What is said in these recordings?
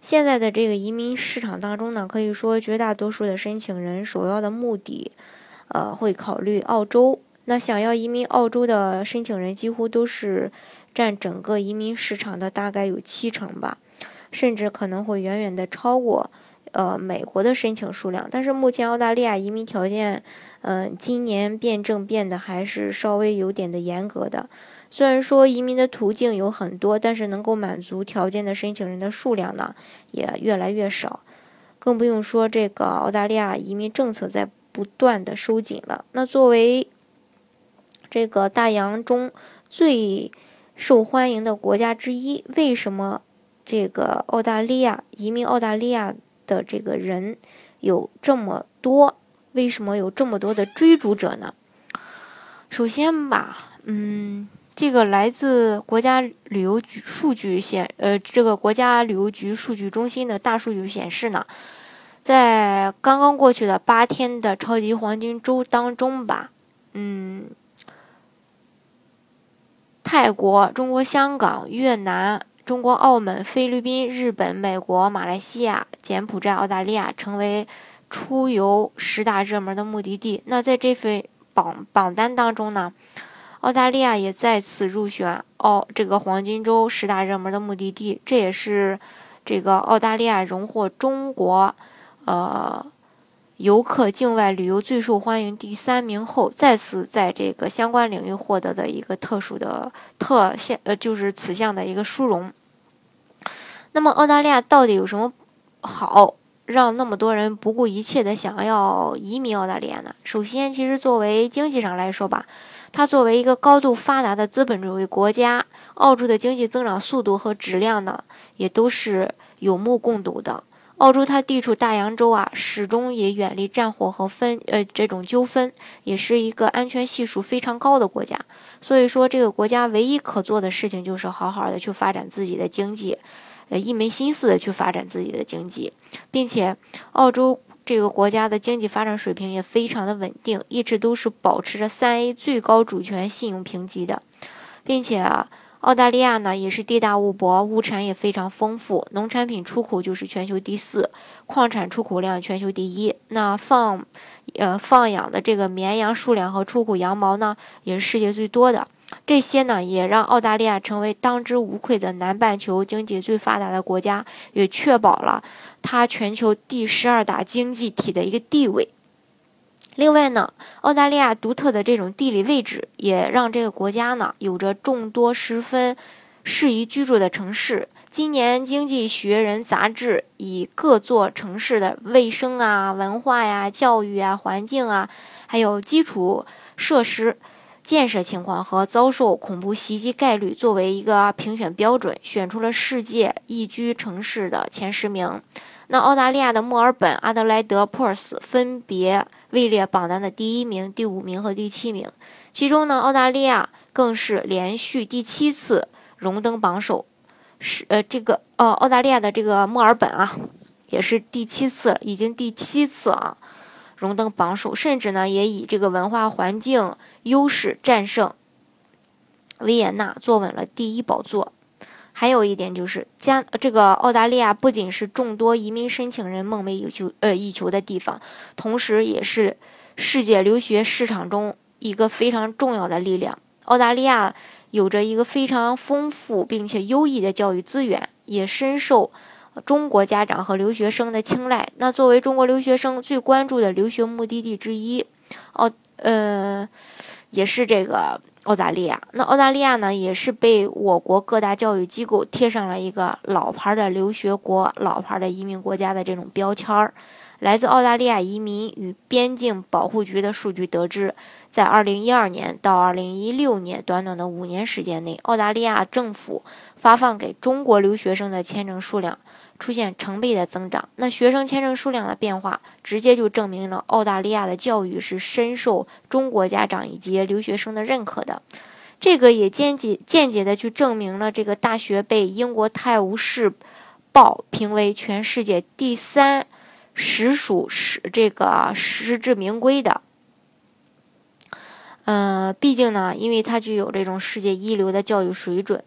现在的这个移民市场当中呢，可以说绝大多数的申请人首要的目的，呃，会考虑澳洲。那想要移民澳洲的申请人几乎都是占整个移民市场的大概有七成吧，甚至可能会远远的超过呃美国的申请数量。但是目前澳大利亚移民条件，嗯，今年变证变得还是稍微有点的严格的。虽然说移民的途径有很多，但是能够满足条件的申请人的数量呢也越来越少，更不用说这个澳大利亚移民政策在不断的收紧了。那作为这个大洋中最受欢迎的国家之一，为什么这个澳大利亚移民澳大利亚的这个人有这么多？为什么有这么多的追逐者呢？首先吧，嗯。这个来自国家旅游局数据显，呃，这个国家旅游局数据中心的大数据显示呢，在刚刚过去的八天的超级黄金周当中吧，嗯，泰国、中国香港、越南、中国澳门、菲律宾、日本、美国、马来西亚、柬埔寨、澳大利亚成为出游十大热门的目的地。那在这份榜榜单当中呢？澳大利亚也再次入选澳这个黄金周十大热门的目的地，这也是这个澳大利亚荣获中国呃游客境外旅游最受欢迎第三名后，再次在这个相关领域获得的一个特殊的特现呃就是此项的一个殊荣。那么澳大利亚到底有什么好，让那么多人不顾一切的想要移民澳大利亚呢？首先，其实作为经济上来说吧。它作为一个高度发达的资本主义国家，澳洲的经济增长速度和质量呢，也都是有目共睹的。澳洲它地处大洋洲啊，始终也远离战火和分呃这种纠纷，也是一个安全系数非常高的国家。所以说，这个国家唯一可做的事情就是好好的去发展自己的经济，呃，一门心思的去发展自己的经济，并且澳洲。这个国家的经济发展水平也非常的稳定，一直都是保持着三 A 最高主权信用评级的，并且澳大利亚呢也是地大物博，物产也非常丰富，农产品出口就是全球第四，矿产出口量全球第一。那放，呃放养的这个绵羊数量和出口羊毛呢也是世界最多的。这些呢，也让澳大利亚成为当之无愧的南半球经济最发达的国家，也确保了它全球第十二大经济体的一个地位。另外呢，澳大利亚独特的这种地理位置，也让这个国家呢有着众多十分适宜居住的城市。今年《经济学人》杂志以各座城市的卫生啊、文化呀、教育啊、环境啊，还有基础设施。建设情况和遭受恐怖袭击概率作为一个评选标准，选出了世界宜居城市的前十名。那澳大利亚的墨尔本、阿德莱德、珀斯分别位列榜单的第一名、第五名和第七名。其中呢，澳大利亚更是连续第七次荣登榜首。是呃，这个呃，澳大利亚的这个墨尔本啊，也是第七次，已经第七次啊。荣登榜首，甚至呢也以这个文化环境优势战胜维也纳，坐稳了第一宝座。还有一点就是加这个澳大利亚不仅是众多移民申请人梦寐以求呃以求的地方，同时也是世界留学市场中一个非常重要的力量。澳大利亚有着一个非常丰富并且优异的教育资源，也深受。中国家长和留学生的青睐。那作为中国留学生最关注的留学目的地之一，澳呃也是这个澳大利亚。那澳大利亚呢，也是被我国各大教育机构贴上了一个老牌的留学国、老牌的移民国家的这种标签儿。来自澳大利亚移民与边境保护局的数据得知，在2012年到2016年短短的五年时间内，澳大利亚政府发放给中国留学生的签证数量。出现成倍的增长。那学生签证数量的变化，直接就证明了澳大利亚的教育是深受中国家长以及留学生的认可的。这个也间接间接的去证明了这个大学被英国《泰晤士报》评为全世界第三实属实这个实至名归的。嗯，毕竟呢，因为它具有这种世界一流的教育水准，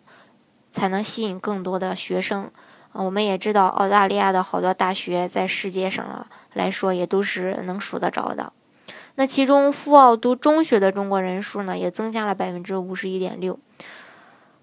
才能吸引更多的学生。我们也知道，澳大利亚的好多大学在世界上啊来说也都是能数得着的。那其中赴澳读中学的中国人数呢，也增加了百分之五十一点六；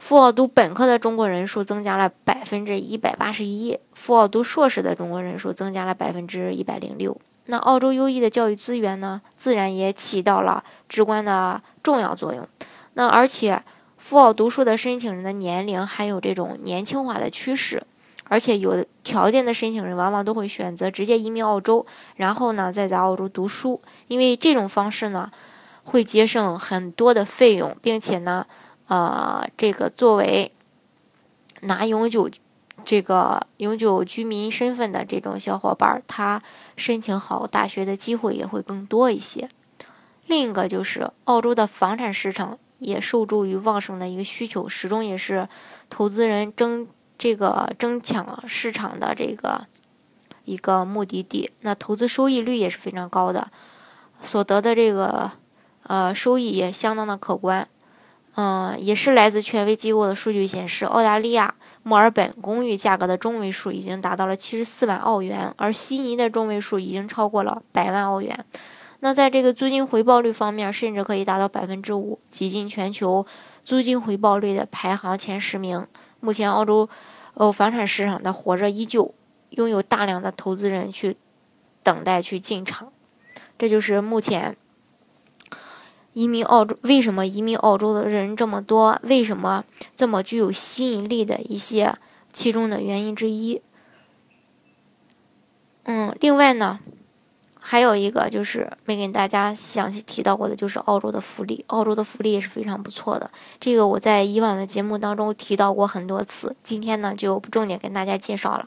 赴澳读本科的中国人数增加了百分之一百八十一；赴澳读硕士的中国人数增加了百分之一百零六。那澳洲优异的教育资源呢，自然也起到了至关的重要作用。那而且赴澳读书的申请人的年龄还有这种年轻化的趋势。而且有条件的申请人往往都会选择直接移民澳洲，然后呢再在澳洲读书，因为这种方式呢会节省很多的费用，并且呢，呃，这个作为拿永久这个永久居民身份的这种小伙伴，他申请好大学的机会也会更多一些。另一个就是澳洲的房产市场也受助于旺盛的一个需求，始终也是投资人争。这个争抢市场的这个一个目的地，那投资收益率也是非常高的，所得的这个呃收益也相当的可观。嗯，也是来自权威机构的数据显示，澳大利亚墨尔本公寓价格的中位数已经达到了七十四万澳元，而悉尼的中位数已经超过了百万澳元。那在这个租金回报率方面，甚至可以达到百分之五，挤进全球租金回报率的排行前十名。目前，澳洲，呃，房产市场的火热依旧，拥有大量的投资人去等待去进场。这就是目前移民澳洲为什么移民澳洲的人这么多，为什么这么具有吸引力的一些其中的原因之一。嗯，另外呢。还有一个就是没跟大家详细提到过的，就是澳洲的福利。澳洲的福利也是非常不错的，这个我在以往的节目当中提到过很多次，今天呢就不重点跟大家介绍了。